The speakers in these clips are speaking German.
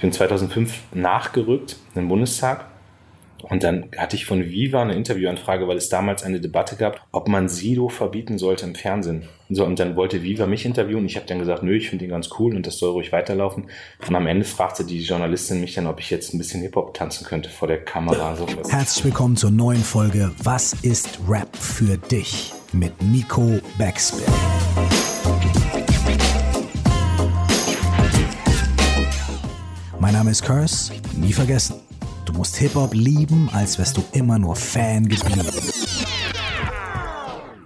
Ich bin 2005 nachgerückt in den Bundestag und dann hatte ich von Viva eine Interviewanfrage, weil es damals eine Debatte gab, ob man Sido verbieten sollte im Fernsehen. So, und dann wollte Viva mich interviewen. Ich habe dann gesagt, nö, ich finde ihn ganz cool und das soll ruhig weiterlaufen. Und am Ende fragte die Journalistin mich dann, ob ich jetzt ein bisschen Hip-Hop tanzen könnte vor der Kamera. So Herzlich willkommen zur neuen Folge Was ist Rap für dich? mit Nico Backspin. Mein Name ist Curse, nie vergessen. Du musst Hip-Hop lieben, als wärst du immer nur Fan geblieben.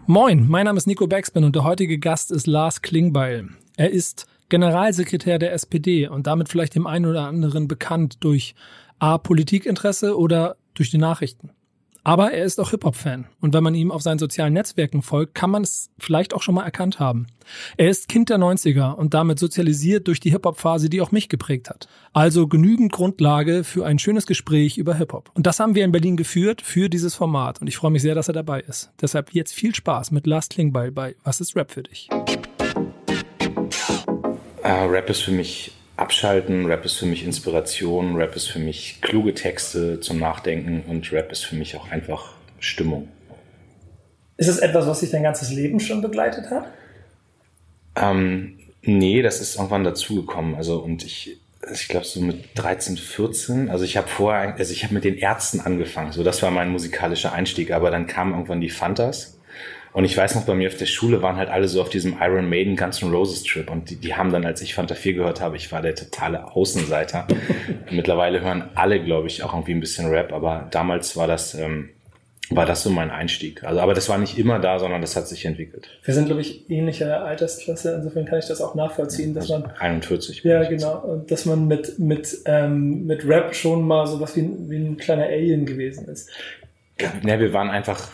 Moin, mein Name ist Nico Backspin und der heutige Gast ist Lars Klingbeil. Er ist Generalsekretär der SPD und damit vielleicht dem einen oder anderen bekannt durch A. Politikinteresse oder durch die Nachrichten. Aber er ist auch Hip-Hop-Fan. Und wenn man ihm auf seinen sozialen Netzwerken folgt, kann man es vielleicht auch schon mal erkannt haben. Er ist Kind der 90er und damit sozialisiert durch die Hip-Hop-Phase, die auch mich geprägt hat. Also genügend Grundlage für ein schönes Gespräch über Hip-Hop. Und das haben wir in Berlin geführt für dieses Format. Und ich freue mich sehr, dass er dabei ist. Deshalb jetzt viel Spaß mit Lars Klingbeil bei Was ist Rap für dich? Uh, Rap ist für mich Abschalten, Rap ist für mich Inspiration, Rap ist für mich kluge Texte zum Nachdenken und Rap ist für mich auch einfach Stimmung. Ist es etwas, was sich dein ganzes Leben schon begleitet hat? Ähm, nee, das ist irgendwann dazugekommen. Also und ich, ich glaube so mit 13, 14, also ich habe vorher, also ich habe mit den Ärzten angefangen, so das war mein musikalischer Einstieg, aber dann kamen irgendwann die Fantas und ich weiß noch, bei mir auf der Schule waren halt alle so auf diesem Iron Maiden Guns N' Roses Trip und die, die haben dann, als ich Fanta 4 gehört habe, ich war der totale Außenseiter. Mittlerweile hören alle, glaube ich, auch irgendwie ein bisschen Rap, aber damals war das, ähm, war das so mein Einstieg. Also, aber das war nicht immer da, sondern das hat sich entwickelt. Wir sind, glaube ich, ähnliche Altersklasse. Insofern kann ich das auch nachvollziehen, dass man 41. Ja, genau, dass man mit mit ähm, mit Rap schon mal so was wie, wie ein kleiner Alien gewesen ist. Ja, ne, wir waren einfach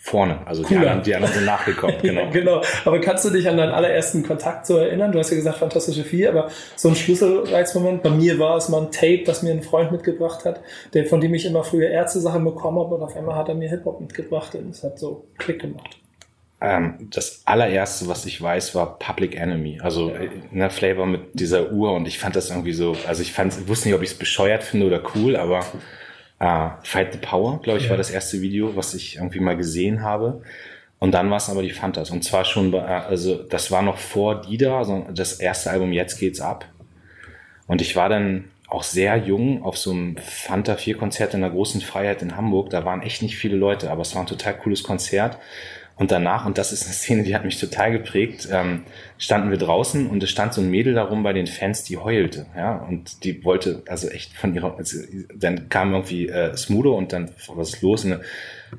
vorne. Also die anderen, die anderen sind nachgekommen. Genau. ja, genau. Aber kannst du dich an deinen allerersten Kontakt so erinnern? Du hast ja gesagt Fantastische Vier, aber so ein Schlüsselreizmoment. Bei mir war es mal ein Tape, das mir ein Freund mitgebracht hat, der, von dem ich immer früher Ärzte-Sachen bekommen habe und auf einmal hat er mir Hip-Hop mitgebracht und es hat so Klick gemacht. Ähm, das allererste, was ich weiß, war Public Enemy. Also in äh, der Flavor mit dieser Uhr und ich fand das irgendwie so, also ich fand, wusste nicht, ob ich es bescheuert finde oder cool, aber Uh, Fight the Power, glaube ich, ja. war das erste Video, was ich irgendwie mal gesehen habe. Und dann war es aber die Fantas. Und zwar schon, bei, also das war noch vor Dida, also das erste Album Jetzt geht's ab. Und ich war dann auch sehr jung auf so einem Fanta 4 Konzert in der großen Freiheit in Hamburg. Da waren echt nicht viele Leute, aber es war ein total cooles Konzert. Und danach, und das ist eine Szene, die hat mich total geprägt, ähm, standen wir draußen und es stand so ein Mädel darum bei den Fans, die heulte, ja, und die wollte also echt von ihrer, also, dann kam irgendwie äh, Smudo und dann, was ist los? Und,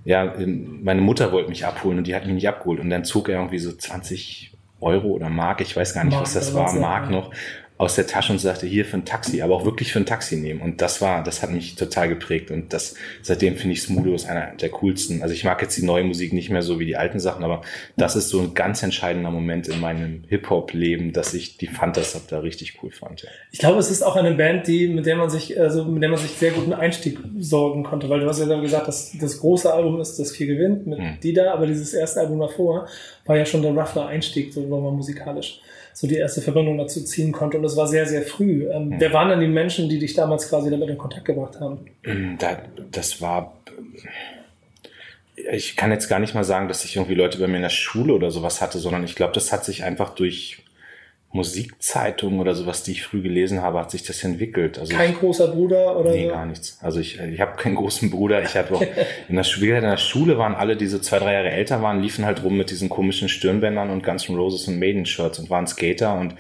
ja, meine Mutter wollte mich abholen und die hat mich nicht abgeholt. Und dann zog er irgendwie so 20 Euro oder Mark, ich weiß gar nicht, Mark, was das war, Mark noch, aus der Tasche und sagte, hier für ein Taxi, aber auch wirklich für ein Taxi nehmen. Und das war, das hat mich total geprägt. Und das, seitdem finde ich Smudo ist einer der coolsten. Also ich mag jetzt die neue Musik nicht mehr so wie die alten Sachen, aber das ist so ein ganz entscheidender Moment in meinem Hip-Hop-Leben, dass ich die Fantas da richtig cool fand. Ja. Ich glaube, es ist auch eine Band, die, mit der man sich, also mit der man sich sehr guten Einstieg sorgen konnte, weil du hast ja gesagt, dass das große Album ist, das viel gewinnt mit hm. Dida, aber dieses erste Album davor war ja schon der rougher Einstieg, so war man musikalisch so die erste Verbindung dazu ziehen konnte. Und das war sehr, sehr früh. Ähm, mhm. Wer waren dann die Menschen, die dich damals quasi damit in Kontakt gebracht haben? Mm, das war ich kann jetzt gar nicht mal sagen, dass ich irgendwie Leute bei mir in der Schule oder sowas hatte, sondern ich glaube, das hat sich einfach durch Musikzeitungen oder sowas, die ich früh gelesen habe, hat sich das entwickelt. Also Kein ich, großer Bruder oder Nee, so? gar nichts. Also ich, ich habe keinen großen Bruder. Ich habe auch in der, Schule, in der Schule waren alle, die so zwei, drei Jahre älter waren, liefen halt rum mit diesen komischen Stirnbändern und Guns N' Roses und Maiden-Shirts und waren Skater und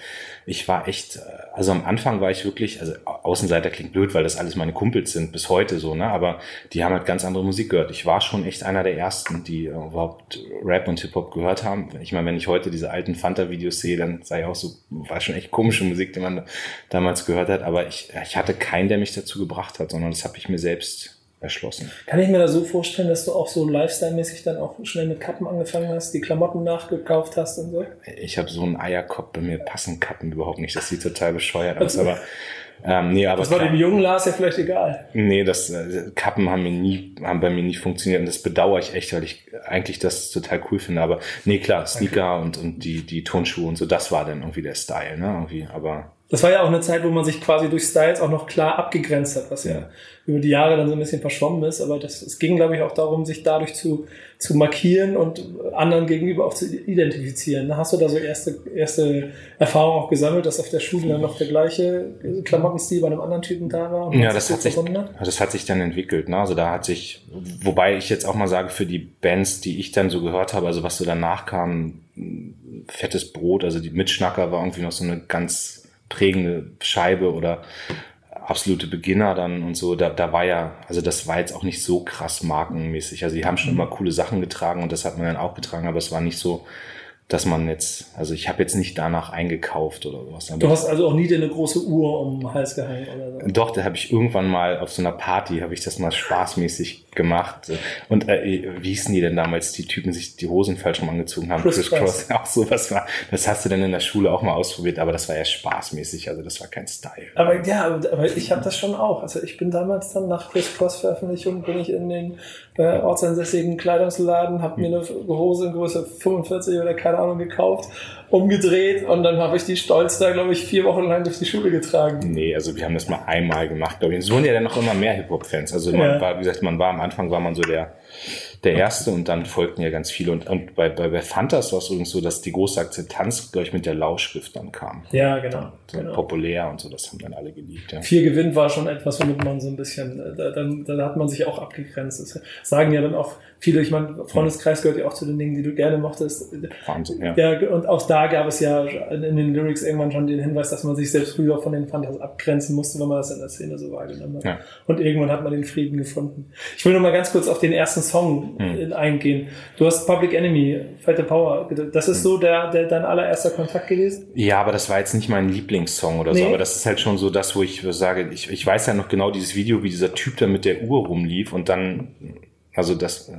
ich war echt, also am Anfang war ich wirklich, also Außenseiter klingt blöd, weil das alles meine Kumpels sind, bis heute so, ne? Aber die haben halt ganz andere Musik gehört. Ich war schon echt einer der ersten, die überhaupt Rap und Hip-Hop gehört haben. Ich meine, wenn ich heute diese alten Fanta-Videos sehe, dann sei auch so, war schon echt komische Musik, die man damals gehört hat. Aber ich, ich hatte keinen, der mich dazu gebracht hat, sondern das habe ich mir selbst erschlossen. Kann ich mir da so vorstellen, dass du auch so Lifestyle-mäßig dann auch schnell mit Kappen angefangen hast, die Klamotten nachgekauft hast und so? Ich habe so einen Eierkopf, bei mir passen Kappen überhaupt nicht. Das sieht total bescheuert aus, aber ähm, nee, aber das war dem jungen Lars ja vielleicht egal. Nee, das äh, Kappen haben mir nie, haben bei mir nie funktioniert und das bedauere ich echt, weil ich eigentlich das total cool finde. Aber nee, klar, Sneaker okay. und, und die, die Turnschuhe und so, das war dann irgendwie der Style, ne? Irgendwie, aber Das war ja auch eine Zeit, wo man sich quasi durch Styles auch noch klar abgegrenzt hat, was ja über die Jahre dann so ein bisschen verschwommen ist. Aber das, es ging, glaube ich, auch darum, sich dadurch zu, zu markieren und anderen gegenüber auch zu identifizieren. Hast du da so erste, erste Erfahrungen auch gesammelt, dass auf der Schule dann noch der gleiche Klamottenstil bei einem anderen Typen da war? ja, das hat, sich, das hat sich dann entwickelt. Ne? Also da hat sich, wobei ich jetzt auch mal sage, für die Bands, die ich dann so gehört habe, also was so danach kam, fettes Brot, also die Mitschnacker war irgendwie noch so eine ganz prägende Scheibe oder absolute Beginner dann und so, da, da war ja, also das war jetzt auch nicht so krass markenmäßig. Also die haben schon mhm. immer coole Sachen getragen und das hat man dann auch getragen, aber es war nicht so, dass man jetzt, also ich habe jetzt nicht danach eingekauft oder sowas. Du hast also auch nie dir eine große Uhr um den Hals gehangen oder so? Doch, da habe ich irgendwann mal auf so einer Party, habe ich das mal spaßmäßig gemacht. Und äh, wie hießen die denn damals, die Typen sich die Hosen falsch rum angezogen haben? Chris, Chris Cross. Auch sowas war. Das hast du dann in der Schule auch mal ausprobiert, aber das war ja spaßmäßig, also das war kein Style. Aber ja, aber ich habe das schon auch. Also ich bin damals dann nach Chris Cross Veröffentlichung bin ich in den äh, ortsansässigen Kleidungsladen, habe mir eine Hose in Größe 45 oder keine Ahnung gekauft, umgedreht und dann habe ich die stolz da, glaube ich, vier Wochen lang durch die Schule getragen. Nee, also wir haben das mal einmal gemacht, glaube ich. Es wurden ja dann noch immer mehr Hip-Hop-Fans. Also man ja. war, wie gesagt, man war am Anfang war man so der der erste und dann folgten ja ganz viele. Und, und bei, bei, bei Fantas war es übrigens so, dass die große Akzeptanz, glaube ich, mit der Lauschrift dann kam. Ja, genau. So genau. Populär und so, das haben dann alle geliebt. Ja. Viel Gewinn war schon etwas, womit man so ein bisschen, äh, da, dann, da hat man sich auch abgegrenzt. Das sagen ja dann auch viele, ich meine, Freundeskreis gehört ja auch zu den Dingen, die du gerne mochtest. Wahnsinn, ja. ja. Und auch da gab es ja in den Lyrics irgendwann schon den Hinweis, dass man sich selbst früher von den Fantas abgrenzen musste, wenn man das in der Szene so wahrgenommen hat. Ja. Und irgendwann hat man den Frieden gefunden. Ich will noch mal ganz kurz auf den ersten Song mhm. eingehen. Du hast Public Enemy, Fight the Power. Das ist mhm. so der, der dein allererster Kontakt gewesen? Ja, aber das war jetzt nicht mein Lieblingssong oder nee. so. Aber das ist halt schon so das, wo ich sage, ich, ich weiß ja noch genau dieses Video, wie dieser Typ da mit der Uhr rumlief und dann, also das,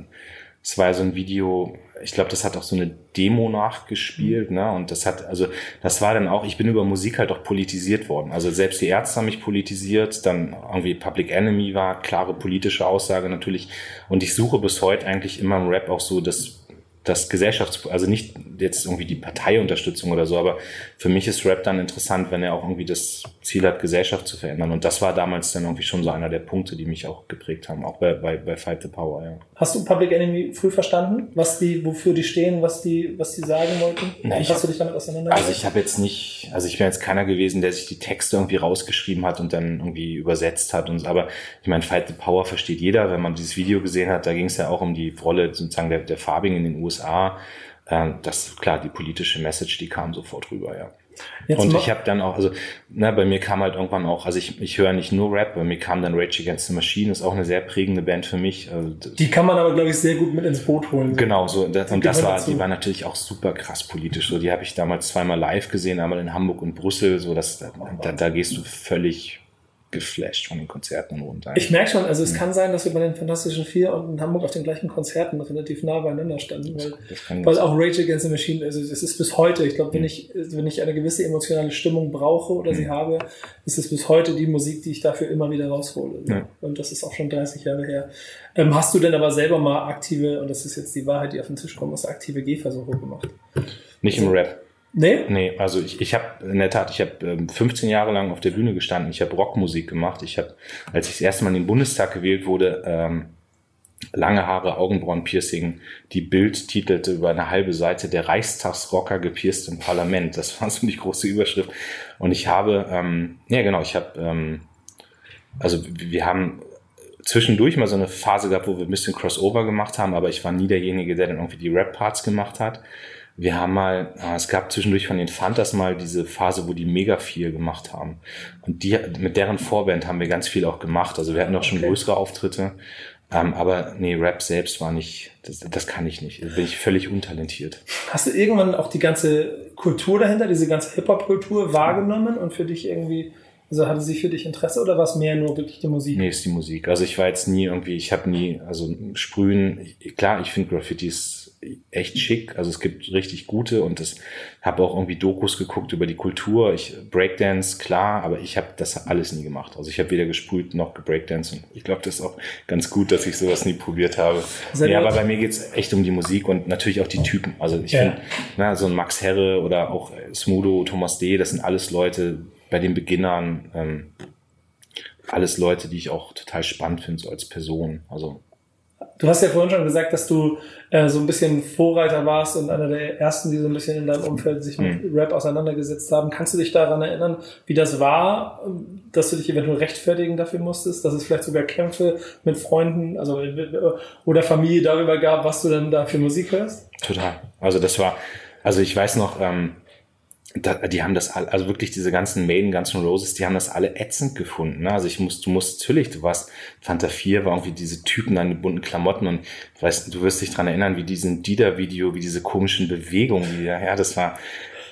das war so ein Video, ich glaube, das hat auch so eine Demo nachgespielt, ne? Und das hat, also das war dann auch, ich bin über Musik halt auch politisiert worden. Also selbst die Ärzte haben mich politisiert, dann irgendwie Public Enemy war, klare politische Aussage natürlich. Und ich suche bis heute eigentlich immer im Rap auch so das das Gesellschafts-, also nicht jetzt irgendwie die Parteiunterstützung oder so, aber für mich ist Rap dann interessant, wenn er auch irgendwie das Ziel hat, Gesellschaft zu verändern. Und das war damals dann irgendwie schon so einer der Punkte, die mich auch geprägt haben, auch bei, bei, bei Fight the Power, ja. Hast du Public Enemy früh verstanden, was die, wofür die stehen, was die, was die sagen wollten? Na, ich, hast du dich damit auseinandergesetzt? Also ich habe jetzt nicht, also ich bin jetzt keiner gewesen, der sich die Texte irgendwie rausgeschrieben hat und dann irgendwie übersetzt hat und aber ich meine, Fight the Power versteht jeder, wenn man dieses Video gesehen hat, da ging es ja auch um die Rolle sozusagen der, der Farbigen in den USA USA, äh, das klar, die politische Message, die kam sofort rüber, ja. Jetzt und ich habe dann auch, also ne, bei mir kam halt irgendwann auch, also ich, ich höre nicht nur Rap, bei mir kam dann Rage Against the Machine, ist auch eine sehr prägende Band für mich. Also, die kann man aber, glaube ich, sehr gut mit ins Boot holen. Genau, so das, und das war, dazu. die war natürlich auch super krass politisch. So, die habe ich damals zweimal live gesehen, einmal in Hamburg und Brüssel. So, das, da, da gehst du völlig geflasht von den Konzerten runter. Ich merke schon, also es mhm. kann sein, dass wir bei den Fantastischen Vier und in Hamburg auf den gleichen Konzerten relativ nah beieinander standen, weil, weil auch Rage Against the Machine, also es ist bis heute, ich glaube, wenn mhm. ich, wenn ich eine gewisse emotionale Stimmung brauche oder mhm. sie habe, ist es bis heute die Musik, die ich dafür immer wieder raushole. Ja. Und das ist auch schon 30 Jahre her. Ähm, hast du denn aber selber mal aktive, und das ist jetzt die Wahrheit, die auf den Tisch kommt, hast aktive Gehversuche gemacht? Nicht im Rap. Nee? Nee, also ich, ich habe in der Tat, ich habe ähm, 15 Jahre lang auf der Bühne gestanden, ich habe Rockmusik gemacht. Ich habe, als ich das erste Mal in den Bundestag gewählt wurde, ähm, lange Haare, Augenbrauen-Piercing. Die Bild titelte über eine halbe Seite der Reichstagsrocker gepierst im Parlament. Das war so die große Überschrift. Und ich habe, ähm, ja genau, ich habe, ähm, also wir haben zwischendurch mal so eine Phase gehabt, wo wir ein bisschen Crossover gemacht haben, aber ich war nie derjenige, der dann irgendwie die Rap-Parts gemacht hat. Wir haben mal, äh, es gab zwischendurch von den Fantas mal diese Phase, wo die mega viel gemacht haben. Und die, mit deren Vorband haben wir ganz viel auch gemacht. Also wir hatten auch schon okay. größere Auftritte. Ähm, aber nee, Rap selbst war nicht, das, das kann ich nicht. Da bin ich völlig untalentiert. Hast du irgendwann auch die ganze Kultur dahinter, diese ganze Hip-Hop-Kultur wahrgenommen und für dich irgendwie, also hatte sie für dich Interesse oder war es mehr nur wirklich die Musik? Nee, ist die Musik. Also ich war jetzt nie irgendwie, ich habe nie, also Sprühen, klar, ich finde Graffitis echt schick. Also es gibt richtig gute und das habe auch irgendwie Dokus geguckt über die Kultur. Ich Breakdance, klar, aber ich habe das alles nie gemacht. Also ich habe weder gesprüht noch gebreakdance und ich glaube, das ist auch ganz gut, dass ich sowas nie probiert habe. Sehr ja, aber bei mir geht's echt um die Musik und natürlich auch die Typen. Also ich ja. finde, so ein Max Herre oder auch Smudo, Thomas D., das sind alles Leute, bei den Beginnern ähm, alles Leute, die ich auch total spannend finde, so als Person. Also Du hast ja vorhin schon gesagt, dass du äh, so ein bisschen Vorreiter warst und einer der ersten, die so ein bisschen in deinem Umfeld sich mit mhm. Rap auseinandergesetzt haben. Kannst du dich daran erinnern, wie das war, dass du dich eventuell rechtfertigen dafür musstest, dass es vielleicht sogar Kämpfe mit Freunden also oder Familie darüber gab, was du denn da für Musik hörst? Total. Also das war, also ich weiß noch, ähm, da, die haben das alle, also wirklich diese ganzen Maiden, ganzen Roses, die haben das alle ätzend gefunden. Ne? Also ich muss, du musst natürlich, du warst, Fanta 4 war irgendwie diese Typen an den bunten Klamotten und weißt, du wirst dich dran erinnern, wie diesen Dieter-Video, wie diese komischen Bewegungen, die, ja, das war,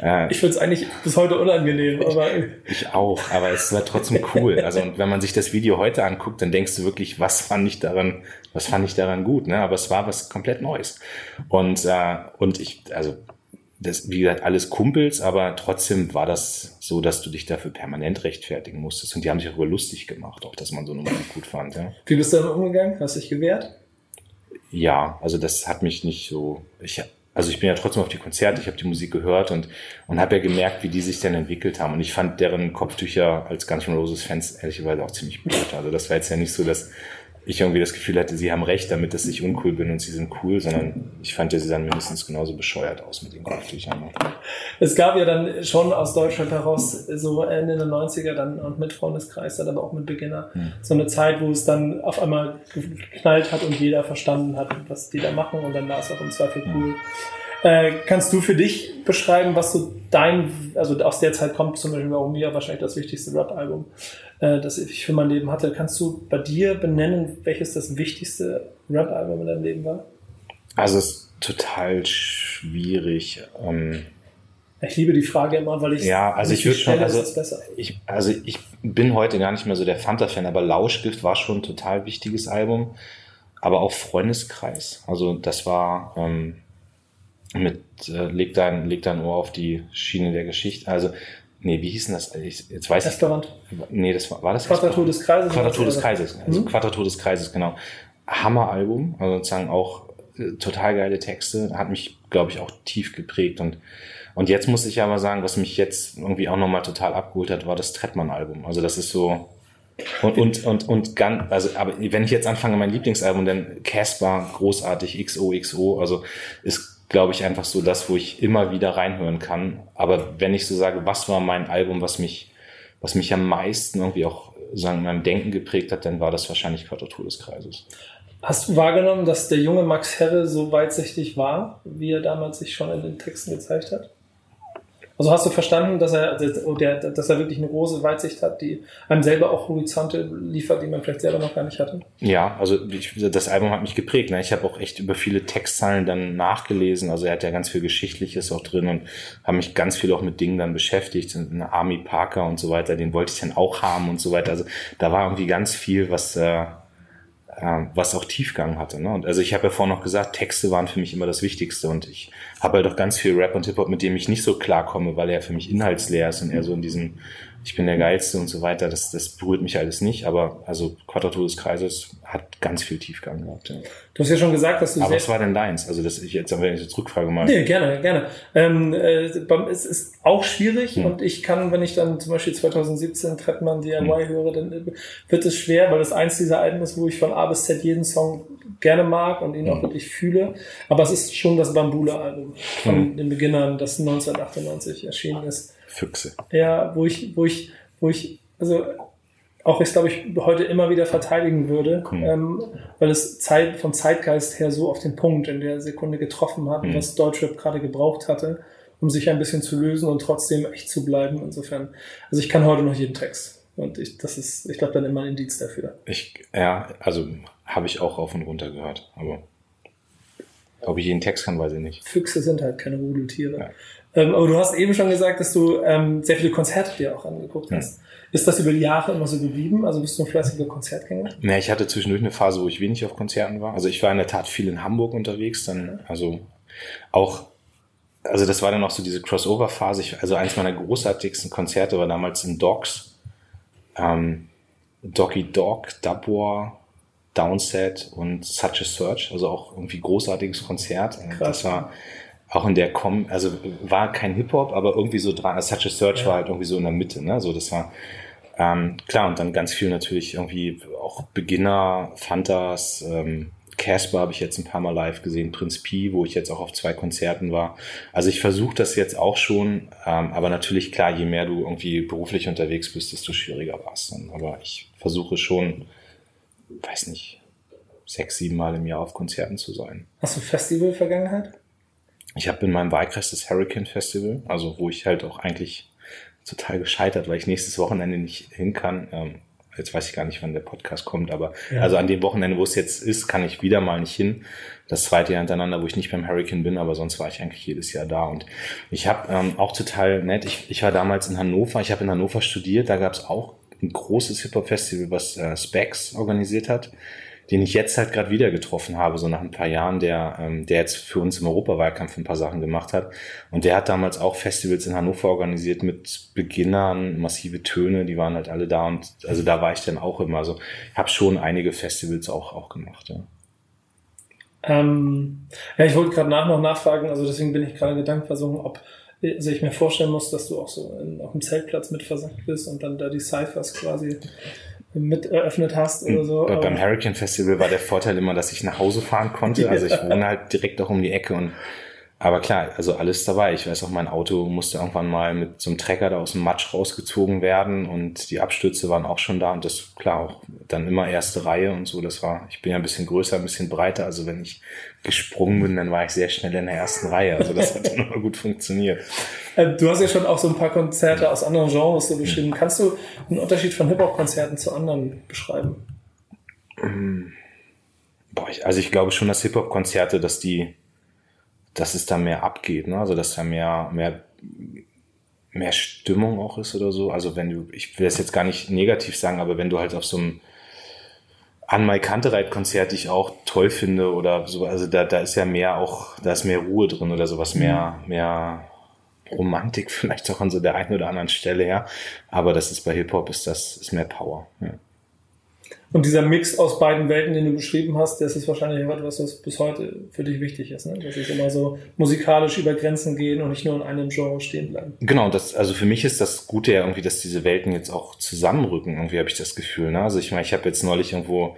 äh, ich finde es eigentlich bis heute unangenehm, aber. Ich auch, aber es war trotzdem cool. Also, und wenn man sich das Video heute anguckt, dann denkst du wirklich, was fand ich daran, was fand ich daran gut, ne? Aber es war was komplett Neues. Und, äh, und ich, also, das, wie gesagt, alles Kumpels, aber trotzdem war das so, dass du dich dafür permanent rechtfertigen musstest. Und die haben sich darüber lustig gemacht, auch dass man so eine Musik gut fand. Ja. Wie bist du damit umgegangen? Hast du dich gewehrt? Ja, also das hat mich nicht so. Ich, also ich bin ja trotzdem auf die Konzerte, ich habe die Musik gehört und, und habe ja gemerkt, wie die sich dann entwickelt haben. Und ich fand deren Kopftücher als Guns N' Roses Fans ehrlicherweise auch ziemlich blöd. Also das war jetzt ja nicht so, dass ich irgendwie das Gefühl hatte, sie haben recht damit, dass ich uncool bin und sie sind cool, sondern ich fand ja, sie sahen mindestens genauso bescheuert aus mit den Kopftüchern. Es gab ja dann schon aus Deutschland heraus so Ende der 90er dann und mit Freundeskreis, dann aber auch mit Beginner, hm. so eine Zeit, wo es dann auf einmal geknallt hat und jeder verstanden hat, was die da machen und dann war es auch im Zweifel hm. cool. Hm. Äh, kannst du für dich beschreiben, was so dein, also aus der Zeit kommt zum Beispiel warum mir wahrscheinlich das wichtigste Rap-Album, äh, das ich für mein Leben hatte. Kannst du bei dir benennen, welches das wichtigste Rap-Album in deinem Leben war? Also es ist total schwierig. Ähm ich liebe die Frage immer, weil ich ja, also ich würde schon, also ich, also ich bin heute gar nicht mehr so der Fanta-Fan, aber Lauschgift war schon ein total wichtiges Album, aber auch Freundeskreis. Also das war ähm, mit äh, leg dein leg dein Ohr auf die Schiene der Geschichte. Also Nee, wie hieß denn das? Ich, jetzt weiß Restaurant. ich. Nee, das war, war das Quadratur des Kreises. Quadratur des Kreises. Also mhm. Quadratur des Kreises, genau. Hammeralbum, also sozusagen auch äh, total geile Texte, hat mich, glaube ich, auch tief geprägt und und jetzt muss ich aber sagen, was mich jetzt irgendwie auch nochmal total abgeholt hat, war das Trettmann-Album. Also das ist so, und, und, und, und ganz, also, aber wenn ich jetzt anfange, mein Lieblingsalbum, dann Casper, großartig, XOXO, also ist glaube ich, einfach so das, wo ich immer wieder reinhören kann. Aber wenn ich so sage, was war mein Album, was mich, was mich am meisten irgendwie auch sagen, in meinem Denken geprägt hat, dann war das wahrscheinlich Quadratur des Kreises. Hast du wahrgenommen, dass der junge Max Herre so weitsichtig war, wie er damals sich schon in den Texten gezeigt hat? Also hast du verstanden, dass er, dass er wirklich eine große Weitsicht hat, die einem selber auch Horizonte liefert, die man vielleicht selber noch gar nicht hatte? Ja, also ich, das Album hat mich geprägt. Ne? Ich habe auch echt über viele Textzeilen dann nachgelesen. Also er hat ja ganz viel Geschichtliches auch drin und habe mich ganz viel auch mit Dingen dann beschäftigt. Eine Army Parker und so weiter, den wollte ich dann auch haben und so weiter. Also da war irgendwie ganz viel, was äh, was auch Tiefgang hatte. Ne? Und also ich habe ja vorhin noch gesagt, Texte waren für mich immer das Wichtigste und ich habe halt auch ganz viel Rap und Hip-Hop, mit dem ich nicht so klarkomme, weil er für mich inhaltsleer ist und eher so in diesem ich bin der Geilste und so weiter, das, das berührt mich alles nicht, aber also Quadratur des Kreises hat ganz viel Tiefgang gehabt. Ja. Du hast ja schon gesagt, dass du Aber was war denn deins? Also das ich jetzt, wenn ich jetzt Rückfrage mal. Nee, gerne, gerne. Ähm, äh, es ist auch schwierig hm. und ich kann, wenn ich dann zum Beispiel 2017 Trettmann DIY hm. höre, dann wird es schwer, weil das eins dieser Alben ist, wo ich von A bis Z jeden Song gerne mag und ihn hm. auch wirklich fühle. Aber es ist schon das Bambula-Album von hm. den Beginnern, das 1998 erschienen ist Füchse. Ja, wo ich, wo ich, wo ich, also auch ich glaube ich heute immer wieder verteidigen würde, mhm. ähm, weil es Zeit, vom Zeitgeist her so auf den Punkt in der Sekunde getroffen hat, mhm. was Deutschrap gerade gebraucht hatte, um sich ein bisschen zu lösen und trotzdem echt zu bleiben. Insofern, also ich kann heute noch jeden Text. Und ich, das ist, ich glaube, dann immer ein Indiz dafür. Ich, ja, also habe ich auch rauf und runter gehört, aber ob ich jeden Text kann, weiß ich nicht. Füchse sind halt keine Rudeltiere. Ja. Ähm, aber du hast eben schon gesagt, dass du ähm, sehr viele Konzerte dir auch angeguckt hast. Ja. Ist das über die Jahre immer so geblieben? Also bist du ein fleißiger Konzertgänger? Ja, ich hatte zwischendurch eine Phase, wo ich wenig auf Konzerten war. Also ich war in der Tat viel in Hamburg unterwegs, dann also auch also das war dann auch so diese Crossover-Phase. Also eins meiner großartigsten Konzerte war damals in Dogs. Ähm, Doggy Dog, Dubwar, Downset und Such a Search. Also auch irgendwie großartiges Konzert. Krass. Das war auch in der Com, also war kein Hip-Hop, aber irgendwie so dran, Such a Search ja. war halt irgendwie so in der Mitte, ne? So, das war ähm, klar, und dann ganz viel natürlich irgendwie auch Beginner, Fantas, ähm, Casper habe ich jetzt ein paar Mal live gesehen, Prinz Pi, wo ich jetzt auch auf zwei Konzerten war. Also ich versuche das jetzt auch schon, ähm, aber natürlich klar, je mehr du irgendwie beruflich unterwegs bist, desto schwieriger war es dann. Aber ich versuche schon, weiß nicht, sechs, sieben Mal im Jahr auf Konzerten zu sein. Hast du Festival-Vergangenheit? Ich habe in meinem Wahlkreis das Hurricane Festival, also wo ich halt auch eigentlich total gescheitert, weil ich nächstes Wochenende nicht hin kann. Ähm, jetzt weiß ich gar nicht, wann der Podcast kommt, aber ja. also an dem Wochenende, wo es jetzt ist, kann ich wieder mal nicht hin. Das zweite Jahr hintereinander, wo ich nicht beim Hurricane bin, aber sonst war ich eigentlich jedes Jahr da. Und ich habe ähm, auch total nett, ich, ich war damals in Hannover, ich habe in Hannover studiert, da gab es auch ein großes Hip-Hop-Festival, was äh, Specs organisiert hat den ich jetzt halt gerade wieder getroffen habe, so nach ein paar Jahren, der, ähm, der jetzt für uns im Europawahlkampf ein paar Sachen gemacht hat. Und der hat damals auch Festivals in Hannover organisiert mit Beginnern, massive Töne, die waren halt alle da und also da war ich dann auch immer. Also ich habe schon einige Festivals auch, auch gemacht, ja. Ähm, ja, ich wollte gerade nach noch nachfragen, also deswegen bin ich gerade gedankenversunken, ob also ich mir vorstellen muss, dass du auch so in, auf dem Zeltplatz mit versackt bist und dann da die Cyphers quasi mit eröffnet hast oder so. Bei, beim Hurricane Festival war der Vorteil immer, dass ich nach Hause fahren konnte. Also ich wohne halt direkt auch um die Ecke und aber klar, also alles dabei. Ich weiß auch, mein Auto musste irgendwann mal mit so einem Trecker da aus dem Matsch rausgezogen werden und die Abstürze waren auch schon da und das, klar, auch dann immer erste Reihe und so. Das war, ich bin ja ein bisschen größer, ein bisschen breiter. Also wenn ich gesprungen bin, dann war ich sehr schnell in der ersten Reihe. Also das hat dann immer gut funktioniert. Äh, du hast ja schon auch so ein paar Konzerte aus anderen Genres so beschrieben. Kannst du einen Unterschied von Hip-Hop-Konzerten zu anderen beschreiben? Boah, ich, also ich glaube schon, dass Hip-Hop-Konzerte, dass die dass es da mehr abgeht, ne? Also dass da mehr, mehr, mehr Stimmung auch ist oder so. Also wenn du, ich will das jetzt gar nicht negativ sagen, aber wenn du halt auf so einem an My Kantereit-Konzert, die ich auch toll finde oder so, also da, da ist ja mehr auch, da ist mehr Ruhe drin oder sowas, mehr, mhm. mehr Romantik vielleicht auch an so der einen oder anderen Stelle, ja. Aber das ist bei Hip-Hop ist das, ist mehr Power, ja. Und dieser Mix aus beiden Welten, den du beschrieben hast, das ist wahrscheinlich etwas, was bis heute für dich wichtig ist, ne? dass ich immer so musikalisch über Grenzen gehen und nicht nur in einem Genre stehen bleiben. Genau, das, also für mich ist das Gute ja irgendwie, dass diese Welten jetzt auch zusammenrücken, irgendwie habe ich das Gefühl. Ne? Also ich meine, ich habe jetzt neulich irgendwo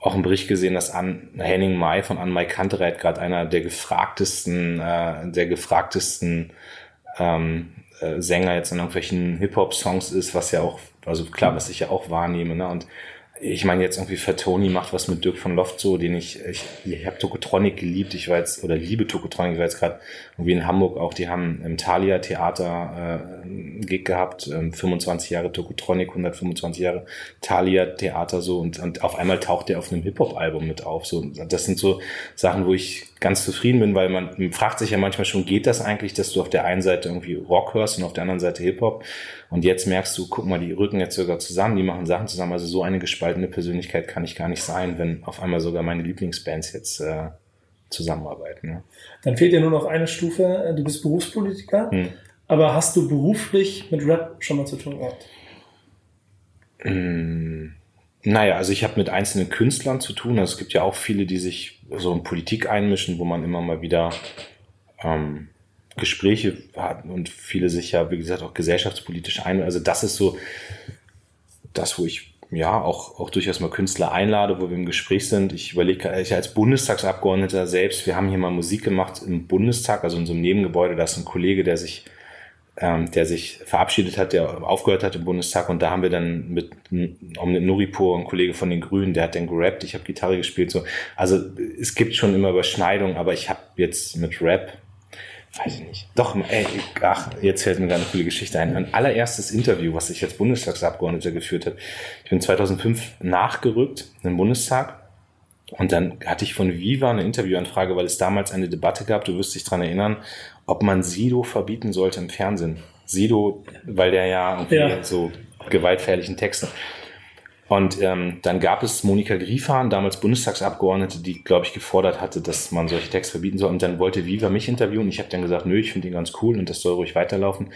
auch einen Bericht gesehen, dass an Henning Mai von Anne Mai Kantereit gerade einer der gefragtesten, äh, der gefragtesten ähm, äh, Sänger jetzt in irgendwelchen Hip-Hop-Songs ist, was ja auch, also klar, was ich ja auch wahrnehme, ne? Und ich meine jetzt irgendwie Fatoni macht was mit Dirk von Loft so, den ich, ich, ich habe Tokotronic geliebt, ich jetzt, oder liebe Tokotronic, ich war jetzt gerade irgendwie in Hamburg auch, die haben im Thalia Theater äh, einen Gig gehabt, ähm, 25 Jahre Tokotronic, 125 Jahre Thalia Theater so und, und auf einmal taucht der auf einem Hip-Hop-Album mit auf. So, das sind so Sachen, wo ich ganz zufrieden bin, weil man, man fragt sich ja manchmal schon, geht das eigentlich, dass du auf der einen Seite irgendwie Rock hörst und auf der anderen Seite Hip-Hop und jetzt merkst du, guck mal, die rücken jetzt sogar zusammen, die machen Sachen zusammen. Also so eine gespaltene Persönlichkeit kann ich gar nicht sein, wenn auf einmal sogar meine Lieblingsbands jetzt äh, zusammenarbeiten. Ja. Dann fehlt dir nur noch eine Stufe. Du bist Berufspolitiker, hm. aber hast du beruflich mit Rap schon mal zu tun gehabt? Hm. Naja, also ich habe mit einzelnen Künstlern zu tun. Also es gibt ja auch viele, die sich so in Politik einmischen, wo man immer mal wieder ähm, Gespräche hatten und viele sich ja, wie gesagt, auch gesellschaftspolitisch ein. Also das ist so das, wo ich ja auch, auch durchaus mal Künstler einlade, wo wir im Gespräch sind. Ich überlege, ich als Bundestagsabgeordneter selbst, wir haben hier mal Musik gemacht im Bundestag, also in so einem Nebengebäude, da ist ein Kollege, der sich ähm, der sich verabschiedet hat, der aufgehört hat im Bundestag und da haben wir dann mit Omnit Nuripur, ein Kollege von den Grünen, der hat dann gerappt, ich habe Gitarre gespielt, so. Also es gibt schon immer Überschneidungen, aber ich habe jetzt mit Rap weiß ich nicht. Doch, ey, ach, jetzt fällt mir da eine coole Geschichte ein. Mein allererstes Interview, was ich als Bundestagsabgeordneter geführt habe. Ich bin 2005 nachgerückt in den Bundestag und dann hatte ich von Viva eine Interviewanfrage, weil es damals eine Debatte gab, du wirst dich dran erinnern, ob man Sido verbieten sollte im Fernsehen. Sido, weil der ja, ja. so gewaltfährlichen Texte. Und ähm, dann gab es Monika Griefahn, damals Bundestagsabgeordnete, die, glaube ich, gefordert hatte, dass man solche Texte verbieten soll. Und dann wollte Viva mich interviewen. Ich habe dann gesagt, nö, ich finde ihn ganz cool und das soll ruhig weiterlaufen.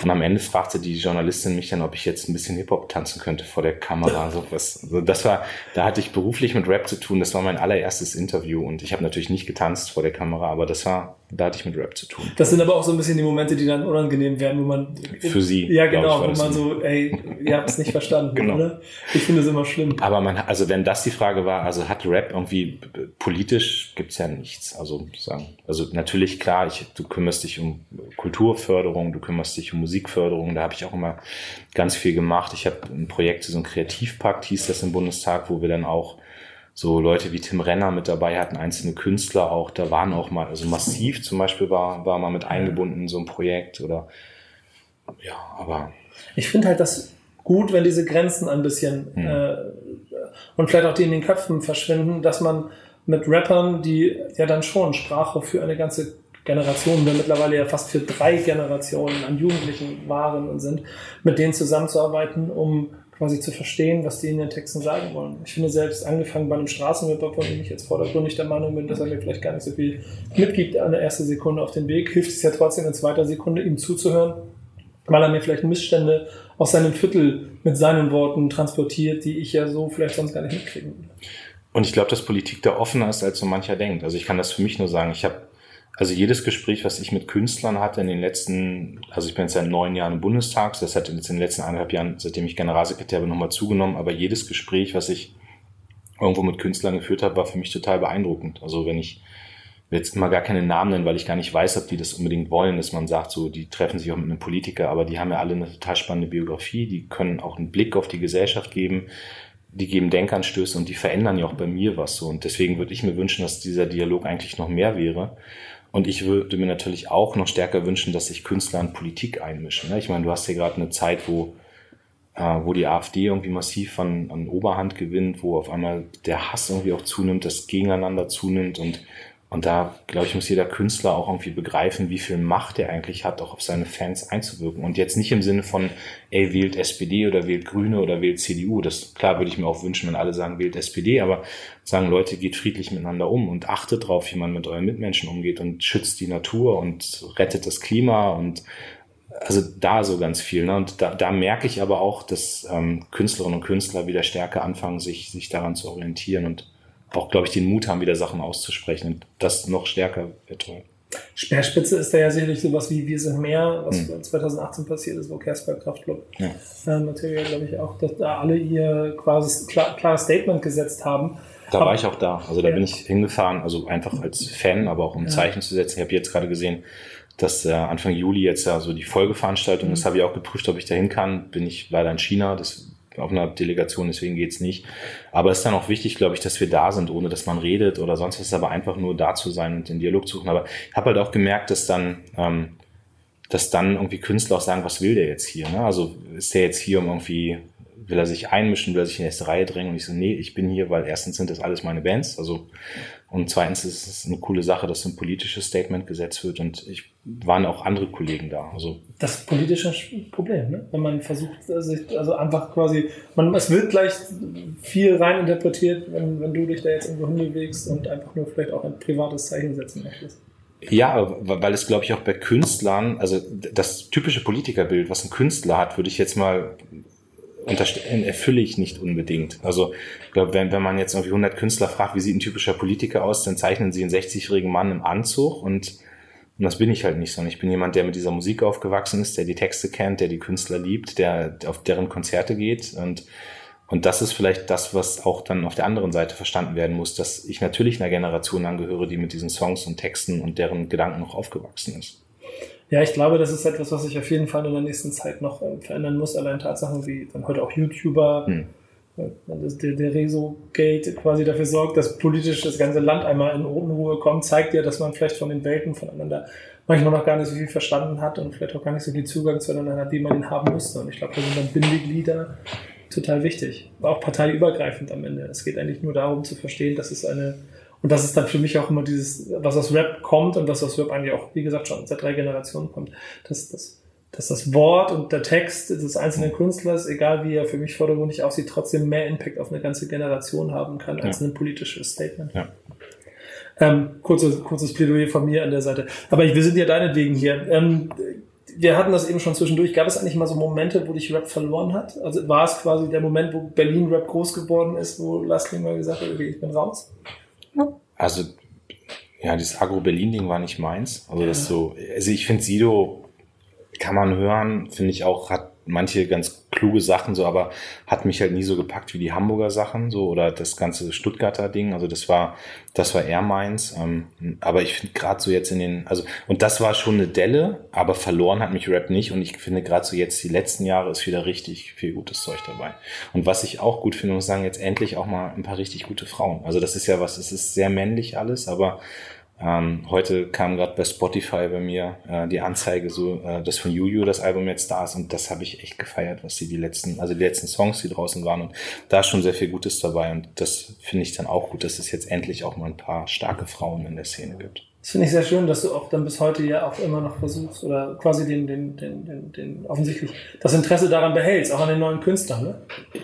Und am Ende fragte die Journalistin mich dann, ob ich jetzt ein bisschen Hip-Hop tanzen könnte vor der Kamera. So was. Also das war, da hatte ich beruflich mit Rap zu tun. Das war mein allererstes Interview und ich habe natürlich nicht getanzt vor der Kamera, aber das war, da hatte ich mit Rap zu tun. Das sind aber auch so ein bisschen die Momente, die dann unangenehm werden, wo man für sie. Ja, genau, ich, wo man so, ey, ihr habt es nicht verstanden, genau. oder? Ich finde es immer schlimm. Aber man, also wenn das die Frage war, also hat Rap irgendwie politisch gibt's ja nichts. Also sagen, also natürlich klar, ich, du kümmerst dich um Kulturförderung, du kümmerst dich um Musikförderung, da habe ich auch immer ganz viel gemacht. Ich habe ein Projekt, so ein Kreativpakt hieß das im Bundestag, wo wir dann auch so Leute wie Tim Renner mit dabei hatten, einzelne Künstler auch, da waren auch mal, also Massiv zum Beispiel war, war mal mit eingebunden in so ein Projekt oder ja, aber. Ich finde halt das gut, wenn diese Grenzen ein bisschen hm. äh, und vielleicht auch die in den Köpfen verschwinden, dass man mit Rappern, die ja dann schon Sprache für eine ganze Generationen, wir mittlerweile ja fast für drei Generationen an Jugendlichen waren und sind, mit denen zusammenzuarbeiten, um quasi zu verstehen, was die in den Texten sagen wollen. Ich finde selbst angefangen bei einem Straßenrapper, von dem ich jetzt vordergründig der Meinung bin, dass er mir vielleicht gar nicht so viel mitgibt an der ersten Sekunde auf den Weg, hilft es ja trotzdem in zweiter Sekunde ihm zuzuhören, weil er mir vielleicht Missstände aus seinem Viertel mit seinen Worten transportiert, die ich ja so vielleicht sonst gar nicht mitkriegen würde. Und ich glaube, dass Politik da offener ist, als so mancher denkt. Also ich kann das für mich nur sagen. Ich habe also jedes Gespräch, was ich mit Künstlern hatte in den letzten, also ich bin jetzt seit neun Jahren im Bundestag, das hat jetzt in den letzten eineinhalb Jahren, seitdem ich Generalsekretär bin, nochmal zugenommen, aber jedes Gespräch, was ich irgendwo mit Künstlern geführt habe, war für mich total beeindruckend. Also wenn ich jetzt immer gar keine Namen nennen, weil ich gar nicht weiß, ob die das unbedingt wollen, dass man sagt, so, die treffen sich auch mit einem Politiker, aber die haben ja alle eine total spannende Biografie, die können auch einen Blick auf die Gesellschaft geben, die geben Denkanstöße und die verändern ja auch bei mir was so. Und deswegen würde ich mir wünschen, dass dieser Dialog eigentlich noch mehr wäre. Und ich würde mir natürlich auch noch stärker wünschen, dass sich Künstler in Politik einmischen. Ne? Ich meine, du hast hier gerade eine Zeit, wo, äh, wo die AfD irgendwie massiv an, an Oberhand gewinnt, wo auf einmal der Hass irgendwie auch zunimmt, das Gegeneinander zunimmt und und da, glaube ich, muss jeder Künstler auch irgendwie begreifen, wie viel Macht er eigentlich hat, auch auf seine Fans einzuwirken. Und jetzt nicht im Sinne von, ey, wählt SPD oder wählt Grüne oder wählt CDU. Das, klar, würde ich mir auch wünschen, wenn alle sagen, wählt SPD, aber sagen, Leute, geht friedlich miteinander um und achtet drauf, wie man mit euren Mitmenschen umgeht und schützt die Natur und rettet das Klima und also da so ganz viel. Ne? Und da, da merke ich aber auch, dass ähm, Künstlerinnen und Künstler wieder stärker anfangen, sich, sich daran zu orientieren und auch, glaube ich, den Mut haben, wieder Sachen auszusprechen. Und das noch stärker wäre toll. Speerspitze ist da ja sicherlich sowas wie Wir sind mehr, was hm. 2018 passiert ist, wo Kersberg Kraftclub ja. äh, Material, glaube ich, auch, dass da alle ihr quasi klar, klares Statement gesetzt haben. Da aber, war ich auch da. Also da ja. bin ich hingefahren, also einfach als Fan, aber auch um ja. Zeichen zu setzen. Ich habe jetzt gerade gesehen, dass äh, Anfang Juli jetzt ja so die Folgeveranstaltung mhm. ist, habe ich auch geprüft, ob ich dahin kann. Bin ich leider in China, das auf einer Delegation, deswegen geht's nicht. Aber es ist dann auch wichtig, glaube ich, dass wir da sind, ohne dass man redet oder sonst was, aber einfach nur da zu sein und den Dialog zu suchen. Aber ich habe halt auch gemerkt, dass dann, ähm, dass dann irgendwie Künstler auch sagen, was will der jetzt hier? Ne? Also ist der jetzt hier, um irgendwie, will er sich einmischen, will er sich in die erste Reihe drängen? Und ich so, nee, ich bin hier, weil erstens sind das alles meine Bands, also und zweitens ist es eine coole Sache, dass ein politisches Statement gesetzt wird und ich waren auch andere Kollegen da. Also das politische Problem, ne? wenn man versucht, sich also einfach quasi, man, es wird gleich viel reininterpretiert, wenn, wenn du dich da jetzt irgendwo hinbewegst und einfach nur vielleicht auch ein privates Zeichen setzen möchtest. Ja, weil es, glaube ich, auch bei Künstlern, also das typische Politikerbild, was ein Künstler hat, würde ich jetzt mal erfülle ich nicht unbedingt. Also ich glaube, wenn, wenn man jetzt irgendwie 100 Künstler fragt, wie sieht ein typischer Politiker aus, dann zeichnen sie einen 60-jährigen Mann im Anzug und, und das bin ich halt nicht, sondern ich bin jemand, der mit dieser Musik aufgewachsen ist, der die Texte kennt, der die Künstler liebt, der auf deren Konzerte geht und und das ist vielleicht das, was auch dann auf der anderen Seite verstanden werden muss, dass ich natürlich einer Generation angehöre, die mit diesen Songs und Texten und deren Gedanken noch aufgewachsen ist. Ja, ich glaube, das ist etwas, was sich auf jeden Fall in der nächsten Zeit noch äh, verändern muss. Allein Tatsachen wie dann heute auch YouTuber, hm. äh, der, der Rezo-Gate quasi dafür sorgt, dass politisch das ganze Land einmal in Unruhe kommt, zeigt ja, dass man vielleicht von den Welten voneinander manchmal noch gar nicht so viel verstanden hat und vielleicht auch gar nicht so viel Zugang zueinander hat, wie man ihn haben müsste. Und ich glaube, da sind dann Bindeglieder total wichtig. Auch parteiübergreifend am Ende. Es geht eigentlich nur darum zu verstehen, dass es eine und das ist dann für mich auch immer dieses, was aus Rap kommt und was aus Rap eigentlich auch, wie gesagt, schon seit drei Generationen kommt. Dass, dass, dass das Wort und der Text des einzelnen Künstlers, egal wie er für mich vordergründig aussieht, trotzdem mehr Impact auf eine ganze Generation haben kann als ja. ein politisches Statement. Ja. Ähm, kurzes, kurzes Plädoyer von mir an der Seite. Aber wir sind ja deinetwegen hier. Ähm, wir hatten das eben schon zwischendurch. Gab es eigentlich mal so Momente, wo dich Rap verloren hat? Also war es quasi der Moment, wo Berlin Rap groß geworden ist, wo Lastling mal gesagt hat, okay, ich bin raus? Also, ja, dieses Agro-Berlin-Ding war nicht meins. Also, das so, also ich finde Sido kann man hören, finde ich auch, hat manche ganz kluge Sachen so, aber hat mich halt nie so gepackt wie die Hamburger Sachen so oder das ganze Stuttgarter Ding. Also das war, das war eher meins. Ähm, aber ich finde gerade so jetzt in den, also und das war schon eine Delle, aber verloren hat mich Rap nicht. Und ich finde gerade so jetzt die letzten Jahre ist wieder richtig viel gutes Zeug dabei. Und was ich auch gut finde, muss sagen, jetzt endlich auch mal ein paar richtig gute Frauen. Also das ist ja was, es ist sehr männlich alles, aber ähm, heute kam gerade bei Spotify bei mir äh, die Anzeige, so äh, dass von Juju das Album jetzt da ist und das habe ich echt gefeiert, was sie die letzten, also die letzten Songs, die draußen waren und da ist schon sehr viel Gutes dabei und das finde ich dann auch gut, dass es jetzt endlich auch mal ein paar starke Frauen in der Szene gibt. Das finde ich sehr schön, dass du auch dann bis heute ja auch immer noch versuchst oder quasi den, den, den, den, den offensichtlich das Interesse daran behältst, auch an den neuen Künstlern. Ne?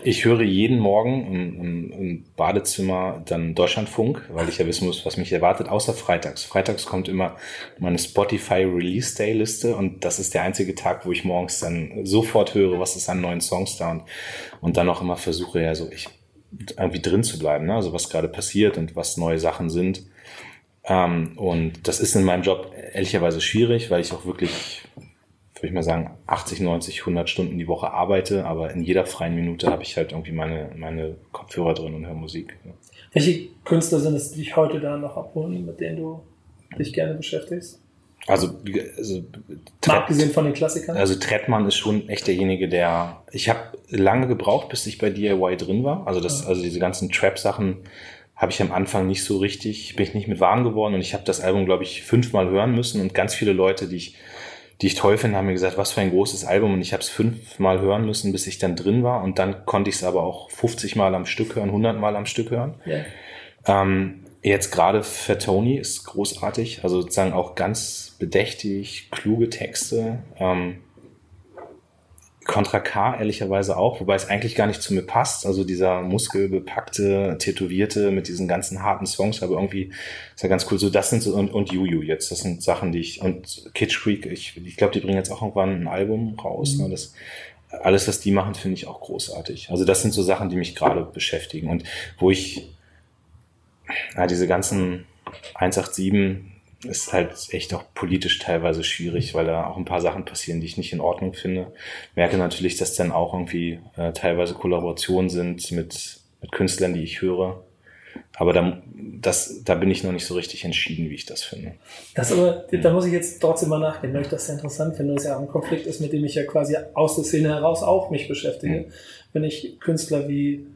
Ich höre jeden Morgen im, im, im Badezimmer dann Deutschlandfunk, weil ich ja wissen muss, was mich erwartet, außer freitags. Freitags kommt immer meine Spotify Release Day Liste und das ist der einzige Tag, wo ich morgens dann sofort höre, was ist an neuen Songs da und, und dann auch immer versuche, ja so ich irgendwie drin zu bleiben, ne? also was gerade passiert und was neue Sachen sind. Ähm, und das ist in meinem Job ehrlicherweise schwierig, weil ich auch wirklich, würde ich mal sagen, 80, 90, 100 Stunden die Woche arbeite, aber in jeder freien Minute habe ich halt irgendwie meine, meine Kopfhörer drin und höre Musik. Ja. Welche Künstler sind es, die dich heute da noch abholen, mit denen du dich gerne beschäftigst? Also, also Mal abgesehen von den Klassikern? Also Trettmann ist schon echt derjenige, der. Ich habe lange gebraucht, bis ich bei DIY drin war. Also das, also diese ganzen Trap-Sachen habe ich am Anfang nicht so richtig, bin ich nicht mit warm geworden und ich habe das Album, glaube ich, fünfmal hören müssen und ganz viele Leute, die ich, die ich toll finde, haben mir gesagt, was für ein großes Album und ich habe es fünfmal hören müssen, bis ich dann drin war und dann konnte ich es aber auch 50 Mal am Stück hören, 100 Mal am Stück hören. Yeah. Ähm, jetzt gerade für Tony ist großartig, also sozusagen auch ganz bedächtig, kluge Texte. Ähm, Contra K ehrlicherweise auch, wobei es eigentlich gar nicht zu mir passt. Also dieser muskelbepackte, tätowierte mit diesen ganzen harten Songs, aber irgendwie ist ja ganz cool. So, das sind so, und, und Juju jetzt, das sind Sachen, die ich, und Kitsch Creek, ich, ich glaube, die bringen jetzt auch irgendwann ein Album raus. Mhm. Ne? Das, alles, was die machen, finde ich auch großartig. Also das sind so Sachen, die mich gerade beschäftigen und wo ich, ja, diese ganzen 187 ist halt echt auch politisch teilweise schwierig, weil da auch ein paar Sachen passieren, die ich nicht in Ordnung finde. Merke natürlich, dass dann auch irgendwie äh, teilweise Kollaborationen sind mit, mit Künstlern, die ich höre. Aber da, das, da bin ich noch nicht so richtig entschieden, wie ich das finde. Das aber, da muss ich jetzt trotzdem mal nachdenken, weil ich das sehr interessant finde, dass ja ein Konflikt ist, mit dem ich ja quasi aus der Szene heraus auch mich beschäftige. Mhm. Wenn ich Künstler wie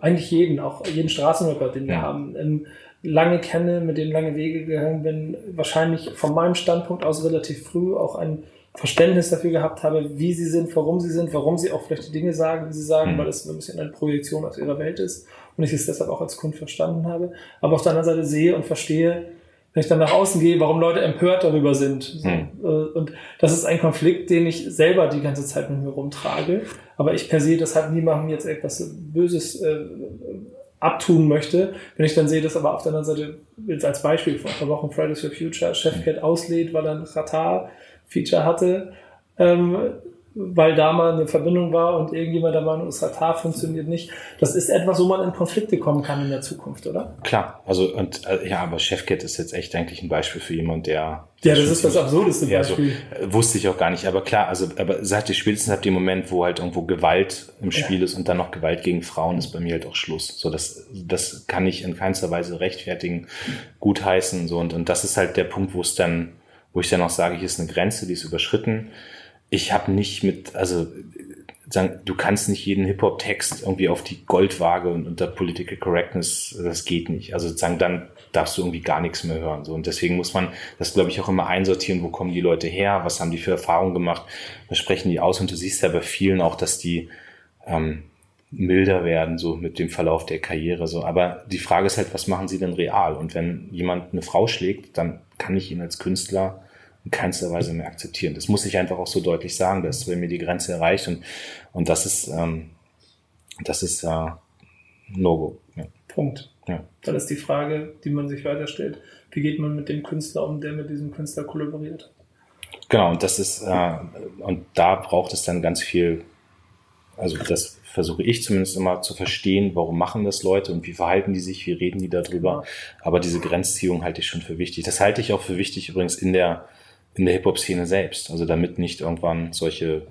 eigentlich jeden, auch jeden Straßenrapper, den wir ja. haben, lange kenne, mit denen lange Wege gegangen bin, wahrscheinlich von meinem Standpunkt aus relativ früh auch ein Verständnis dafür gehabt habe, wie sie sind, warum sie sind, warum sie auch vielleicht die Dinge sagen, die sie sagen, mhm. weil es ein bisschen eine Projektion aus ihrer Welt ist und ich es deshalb auch als Kund verstanden habe. Aber auf der anderen Seite sehe und verstehe, wenn ich dann nach außen gehe, warum Leute empört darüber sind. Mhm. Und das ist ein Konflikt, den ich selber die ganze Zeit mit mir rumtrage. Aber ich per se deshalb niemandem jetzt etwas Böses äh, abtun möchte. Wenn ich dann sehe, dass aber auf der anderen Seite, jetzt als Beispiel vor ein paar Wochen Fridays for Future Chefcat auslädt, weil er ein Qatar-Feature hatte, ähm, weil da mal eine Verbindung war und irgendjemand der Meinung ist, Ratar funktioniert nicht. Das ist etwas, wo man in Konflikte kommen kann in der Zukunft, oder? Klar, also und äh, ja, aber Chefcat ist jetzt echt eigentlich ein Beispiel für jemand, der ja, das ist das absurdeste Beispiel. Ja, so, äh, wusste ich auch gar nicht, aber klar, also aber seit ich spätestens ab dem Moment, wo halt irgendwo Gewalt im Spiel ja. ist und dann noch Gewalt gegen Frauen, ist bei mir halt auch Schluss. So das das kann ich in keinster Weise rechtfertigen, gutheißen so und und das ist halt der Punkt, wo es dann wo ich dann auch sage, hier ist eine Grenze, die ist überschritten ich habe nicht mit, also sagen, du kannst nicht jeden Hip-Hop-Text irgendwie auf die Goldwaage und unter Political Correctness, das geht nicht. Also sozusagen dann darfst du irgendwie gar nichts mehr hören. So. Und deswegen muss man das, glaube ich, auch immer einsortieren, wo kommen die Leute her, was haben die für Erfahrungen gemacht, was sprechen die aus. Und du siehst ja bei vielen auch, dass die ähm, milder werden, so mit dem Verlauf der Karriere. So. Aber die Frage ist halt, was machen sie denn real? Und wenn jemand eine Frau schlägt, dann kann ich ihn als Künstler in keinster Weise mehr akzeptieren. Das muss ich einfach auch so deutlich sagen, dass wenn mir die Grenze erreicht und, und das ist, ähm, das ist äh, No-Go. Ja. Punkt. Ja. Dann ist die Frage, die man sich weiterstellt, wie geht man mit dem Künstler um, der mit diesem Künstler kollaboriert? Genau, und das ist, äh, und da braucht es dann ganz viel, also das versuche ich zumindest immer zu verstehen, warum machen das Leute und wie verhalten die sich, wie reden die darüber. Aber diese Grenzziehung halte ich schon für wichtig. Das halte ich auch für wichtig übrigens in der, in der Hip-Hop-Szene selbst. Also damit nicht irgendwann solche,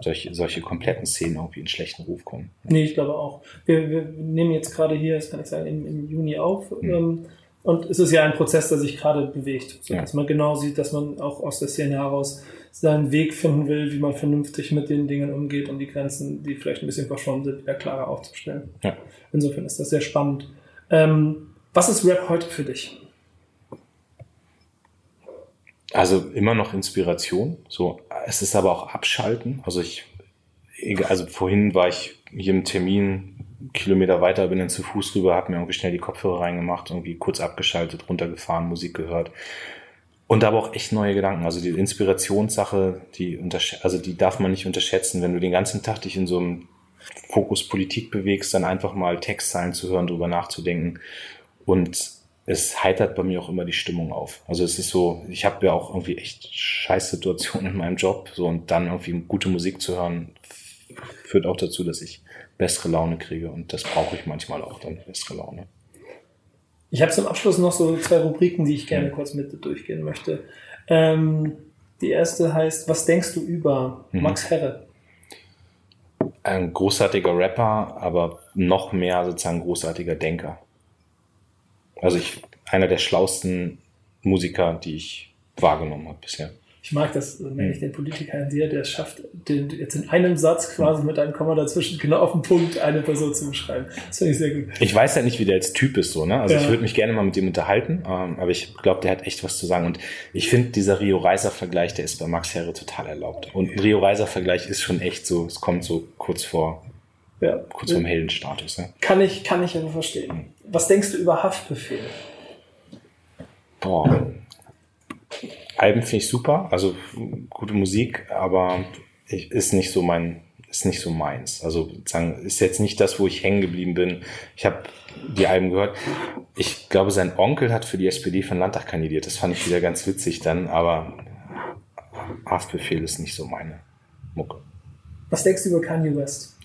solche, solche kompletten Szenen irgendwie in schlechten Ruf kommen. Nee, ich glaube auch. Wir, wir nehmen jetzt gerade hier, das kann ich sagen, im, im Juni auf. Mhm. Und es ist ja ein Prozess, der sich gerade bewegt, so ja. dass man genau sieht, dass man auch aus der Szene heraus seinen Weg finden will, wie man vernünftig mit den Dingen umgeht und die Grenzen, die vielleicht ein bisschen verschwommen sind, wieder klarer aufzustellen. Ja. Insofern ist das sehr spannend. Ähm, was ist Rap heute für dich? Also immer noch Inspiration. So, es ist aber auch Abschalten. Also ich, also vorhin war ich hier im Termin Kilometer weiter, bin dann zu Fuß rüber, habe mir irgendwie schnell die Kopfhörer reingemacht, irgendwie kurz abgeschaltet, runtergefahren, Musik gehört. Und aber auch echt neue Gedanken. Also die Inspirationssache, die also die darf man nicht unterschätzen. Wenn du den ganzen Tag dich in so einem Fokus Politik bewegst, dann einfach mal Textzeilen zu hören, drüber nachzudenken. Und es heitert bei mir auch immer die Stimmung auf. Also es ist so, ich habe ja auch irgendwie echt scheiß Situationen in meinem Job. So und dann irgendwie gute Musik zu hören, führt auch dazu, dass ich bessere Laune kriege. Und das brauche ich manchmal auch dann, bessere Laune. Ich habe zum Abschluss noch so zwei Rubriken, die ich gerne kurz mit durchgehen möchte. Ähm, die erste heißt, was denkst du über mhm. Max Herre? Ein großartiger Rapper, aber noch mehr sozusagen großartiger Denker. Also ich, einer der schlauesten Musiker, die ich wahrgenommen habe bisher. Ich mag das, wenn ich den Politiker in dir, der es schafft, den, jetzt in einem Satz quasi mit einem Komma dazwischen genau auf den Punkt eine Person zu beschreiben. Das finde ich sehr gut. Ich weiß ja nicht, wie der als Typ ist, so, ne? Also ja. ich würde mich gerne mal mit ihm unterhalten, ähm, aber ich glaube, der hat echt was zu sagen. Und ich finde, dieser Rio Reiser-Vergleich, der ist bei Max Herre total erlaubt. Und ein Rio Reiser-Vergleich ist schon echt so, es kommt so kurz vor, ja. kurz vorm Heldenstatus. Ne? Kann ich, kann ich aber verstehen. Was denkst du über Haftbefehl? Boah. Alben finde ich super, also gute Musik, aber ich, ist nicht so mein, ist nicht so meins. Also sozusagen ist jetzt nicht das, wo ich hängen geblieben bin. Ich habe die Alben gehört. Ich glaube, sein Onkel hat für die SPD von Landtag kandidiert. Das fand ich wieder ganz witzig dann, aber Haftbefehl ist nicht so meine Mucke. Was denkst du über Kanye West?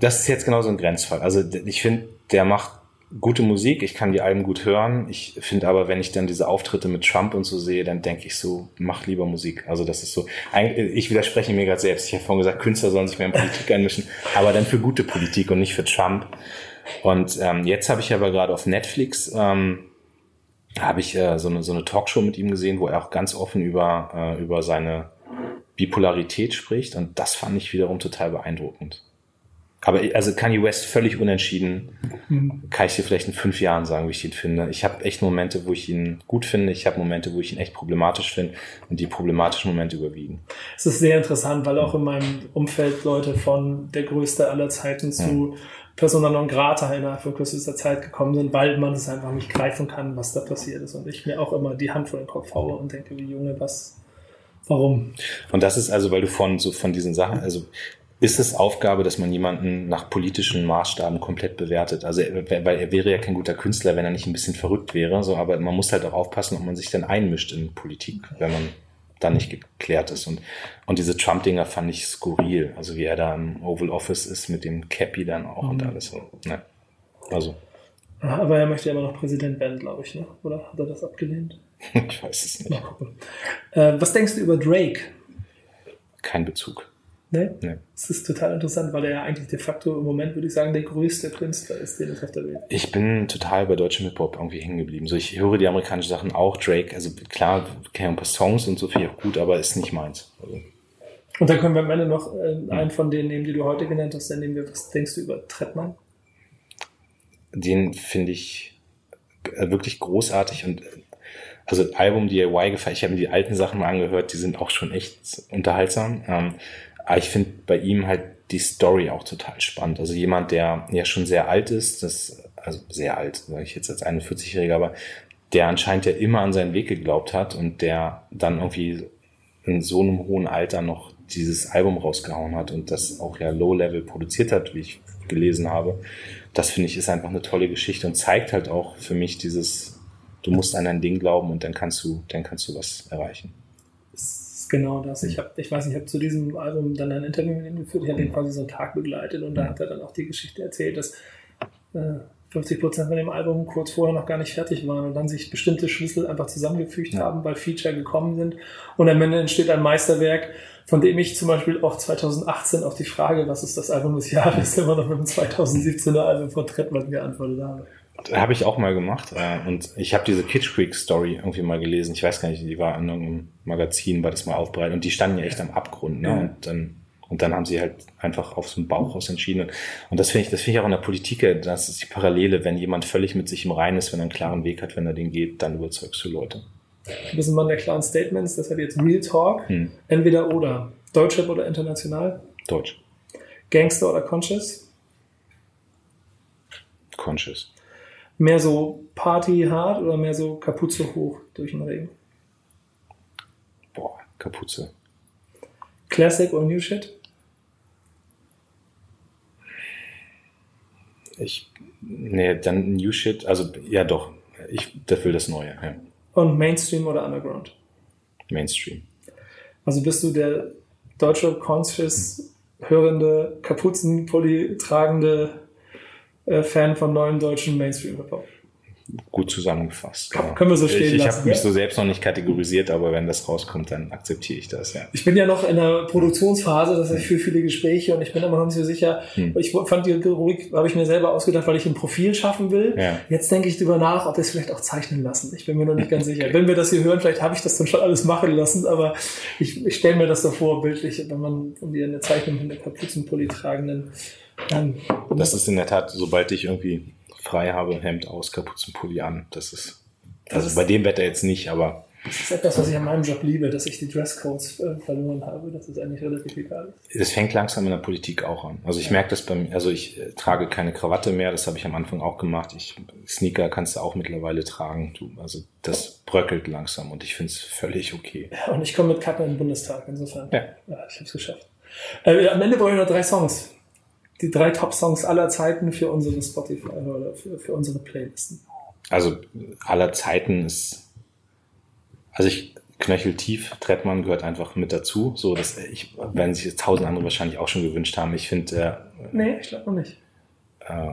Das ist jetzt genau so ein Grenzfall. Also ich finde, der macht gute Musik, ich kann die Alben gut hören. Ich finde aber, wenn ich dann diese Auftritte mit Trump und so sehe, dann denke ich so, mach lieber Musik. Also das ist so, ich widerspreche mir gerade selbst. Ich habe vorhin gesagt, Künstler sollen sich mehr in Politik einmischen, aber dann für gute Politik und nicht für Trump. Und ähm, jetzt habe ich aber gerade auf Netflix ähm, habe ich äh, so, eine, so eine Talkshow mit ihm gesehen, wo er auch ganz offen über, äh, über seine Bipolarität spricht. Und das fand ich wiederum total beeindruckend. Aber also Kanye West völlig unentschieden. Mhm. Kann ich dir vielleicht in fünf Jahren sagen, wie ich ihn finde. Ich habe echt Momente, wo ich ihn gut finde. Ich habe Momente, wo ich ihn echt problematisch finde. Und die problematischen Momente überwiegen. Es ist sehr interessant, weil auch in meinem Umfeld Leute von der größte aller Zeiten zu ja. Persona non grata innerhalb von kürzester Zeit gekommen sind, weil man es einfach nicht greifen kann, was da passiert ist. Und ich mir auch immer die Hand vor den Kopf haue und denke, wie Junge, was, Warum? Und das ist also, weil du von so von diesen Sachen, also ist es Aufgabe, dass man jemanden nach politischen Maßstaben komplett bewertet. Also, weil er wäre ja kein guter Künstler, wenn er nicht ein bisschen verrückt wäre. So, aber man muss halt auch aufpassen, ob man sich dann einmischt in Politik, wenn man da nicht geklärt ist. Und, und diese Trump-Dinger fand ich skurril. Also wie er da im Oval Office ist mit dem Cappy dann auch mhm. und alles. So. Ne? Also. Aber er möchte ja immer noch Präsident werden, glaube ich, ne? Oder hat er das abgelehnt? ich weiß es nicht. Äh, was denkst du über Drake? Kein Bezug. Nee? nee. Das ist total interessant, weil er ja eigentlich de facto im Moment, würde ich sagen, der größte Künstler ist, den es auf der Welt Ich bin total bei deutschem Hip-Hop irgendwie hängen geblieben. So, ich höre die amerikanischen Sachen auch, Drake, also klar, kenne ein paar Songs und so viel auch gut, aber ist nicht meins. Also. Und dann können wir am Ende noch äh, einen von denen nehmen, die du heute genannt hast, dann nehmen wir, was denkst du über Trettmann? Den finde ich äh, wirklich großartig und also Album DIY gefallen. Ich habe mir die alten Sachen mal angehört, die sind auch schon echt unterhaltsam. Ähm, aber ich finde bei ihm halt die Story auch total spannend. Also jemand, der ja schon sehr alt ist, das, also sehr alt, sage ich jetzt als 41-Jähriger, aber der anscheinend ja immer an seinen Weg geglaubt hat und der dann irgendwie in so einem hohen Alter noch dieses Album rausgehauen hat und das auch ja Low-Level produziert hat, wie ich gelesen habe. Das finde ich ist einfach eine tolle Geschichte und zeigt halt auch für mich dieses Du musst an dein Ding glauben und dann kannst du, dann kannst du was erreichen. Das ist genau das. Ich habe, ich weiß nicht, ich habe zu diesem Album dann ein Interview mit ihm geführt. Ich habe ihn quasi so einen Tag begleitet und da hat er dann auch die Geschichte erzählt, dass äh, 50 Prozent von dem Album kurz vorher noch gar nicht fertig waren und dann sich bestimmte Schlüssel einfach zusammengefügt Ja. haben, weil Feature gekommen sind. Und am Ende entsteht ein Meisterwerk, von dem ich zum Beispiel auch 2018 auf die Frage, was ist das Album des Jahres, immer noch mit dem 2017er Album von Trettmann geantwortet habe. Habe ich auch mal gemacht. Äh, und ich habe diese Kitsch Creek Story irgendwie mal gelesen. Ich weiß gar nicht, die war in irgendeinem Magazin, war das mal aufbereitet. Und die standen ja echt am Abgrund. Ne? Ja. Und, dann, und dann haben sie halt einfach auf so einen Bauch aus entschieden. Und das finde ich, das finde ich auch in der Politik, äh, das ist die Parallele. Wenn jemand völlig mit sich im Reinen ist, wenn er einen klaren Weg hat, wenn er den geht, dann überzeugst du Leute. Bist ein Mann der klaren Statements, das hat jetzt Real Talk, Hm. entweder oder. Deutschrap oder international, Deutsch. Gangster oder Conscious, Conscious. Mehr so Party hard oder mehr so Kapuze hoch durch den Regen. Boah, Kapuze. Classic oder New Shit? Ich, nee, dann New Shit, also ja doch, ich dafür das Neue, ja. Und Mainstream oder Underground? Mainstream. Also bist du der deutsche Conscious hörende, Kapuzenpulli tragende äh, Fan von neuen deutschen Mainstream-Hip-Hop? Gut zusammengefasst. Ja. können wir so stehen Ich, ich lassen, habe mich ja? so selbst noch nicht kategorisiert, aber wenn das rauskommt, dann akzeptiere ich das, ja. Ich bin ja noch in der Produktionsphase, das heißt, ich führe viele Gespräche und ich bin immer noch nicht so sicher. Hm. Ich fand die Rubrik, habe ich mir selber ausgedacht, weil ich ein Profil schaffen will. Ja. Jetzt denke ich drüber nach, ob wir es vielleicht auch zeichnen lassen. Ich bin mir noch nicht ganz sicher. Wenn wir das hier hören, vielleicht habe ich das dann schon alles machen lassen, aber ich, ich stelle mir das so vor, bildlich, wenn man irgendwie eine Zeichnung mit einer Kapuzenpulli tragenden, dann Das ist in der Tat, sobald ich irgendwie frei habe, Hemd aus, Kapuzenpulli an. Das ist, Das also ist- bei dem Wetter jetzt nicht, aber das ist etwas, was ich an meinem Job liebe, dass ich die Dresscodes äh, verloren habe. Das ist eigentlich relativ egal. es fängt langsam in der Politik auch an. Also ich merke das bei mir, also ich äh, trage keine Krawatte mehr, das habe ich am Anfang auch gemacht. Ich, Sneaker kannst du auch mittlerweile tragen. Du, also das bröckelt langsam und ich finde es völlig okay. Und ich komme mit Kappe in den Bundestag, insofern. Ja. Ja, ich habe es geschafft. Äh, am Ende brauche ich noch drei Songs. Die drei Top-Songs aller Zeiten für unsere Spotify oder für, für unsere Playlisten. Also aller Zeiten ist, also ich knöcheltief, Trettmann gehört einfach mit dazu. So, dass ich, werden sich tausend andere wahrscheinlich auch schon gewünscht haben. Ich finde Nee, ich glaube noch nicht. äh,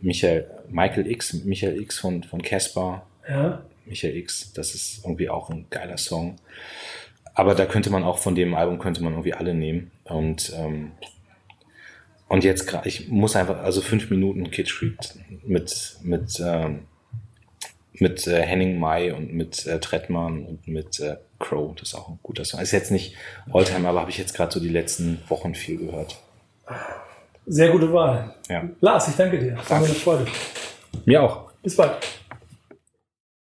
Michael, Michael X, Michael X von von Caspar, Ja. Michael X, das ist irgendwie auch ein geiler Song. Aber da könnte man auch von dem Album könnte man irgendwie alle nehmen. Und ähm, und jetzt gerade, ich muss einfach, also fünf Minuten Kid Street mit mit ähm, mit äh, Henning Mai und mit äh, Trettmann und mit äh, Crow, das ist auch ein guter Song. Ist jetzt nicht Alltime, aber habe ich jetzt gerade so die letzten Wochen viel gehört. Sehr gute Wahl. Ja. Lars, ich danke dir. Das war mir eine Freude. Mir auch. Bis bald.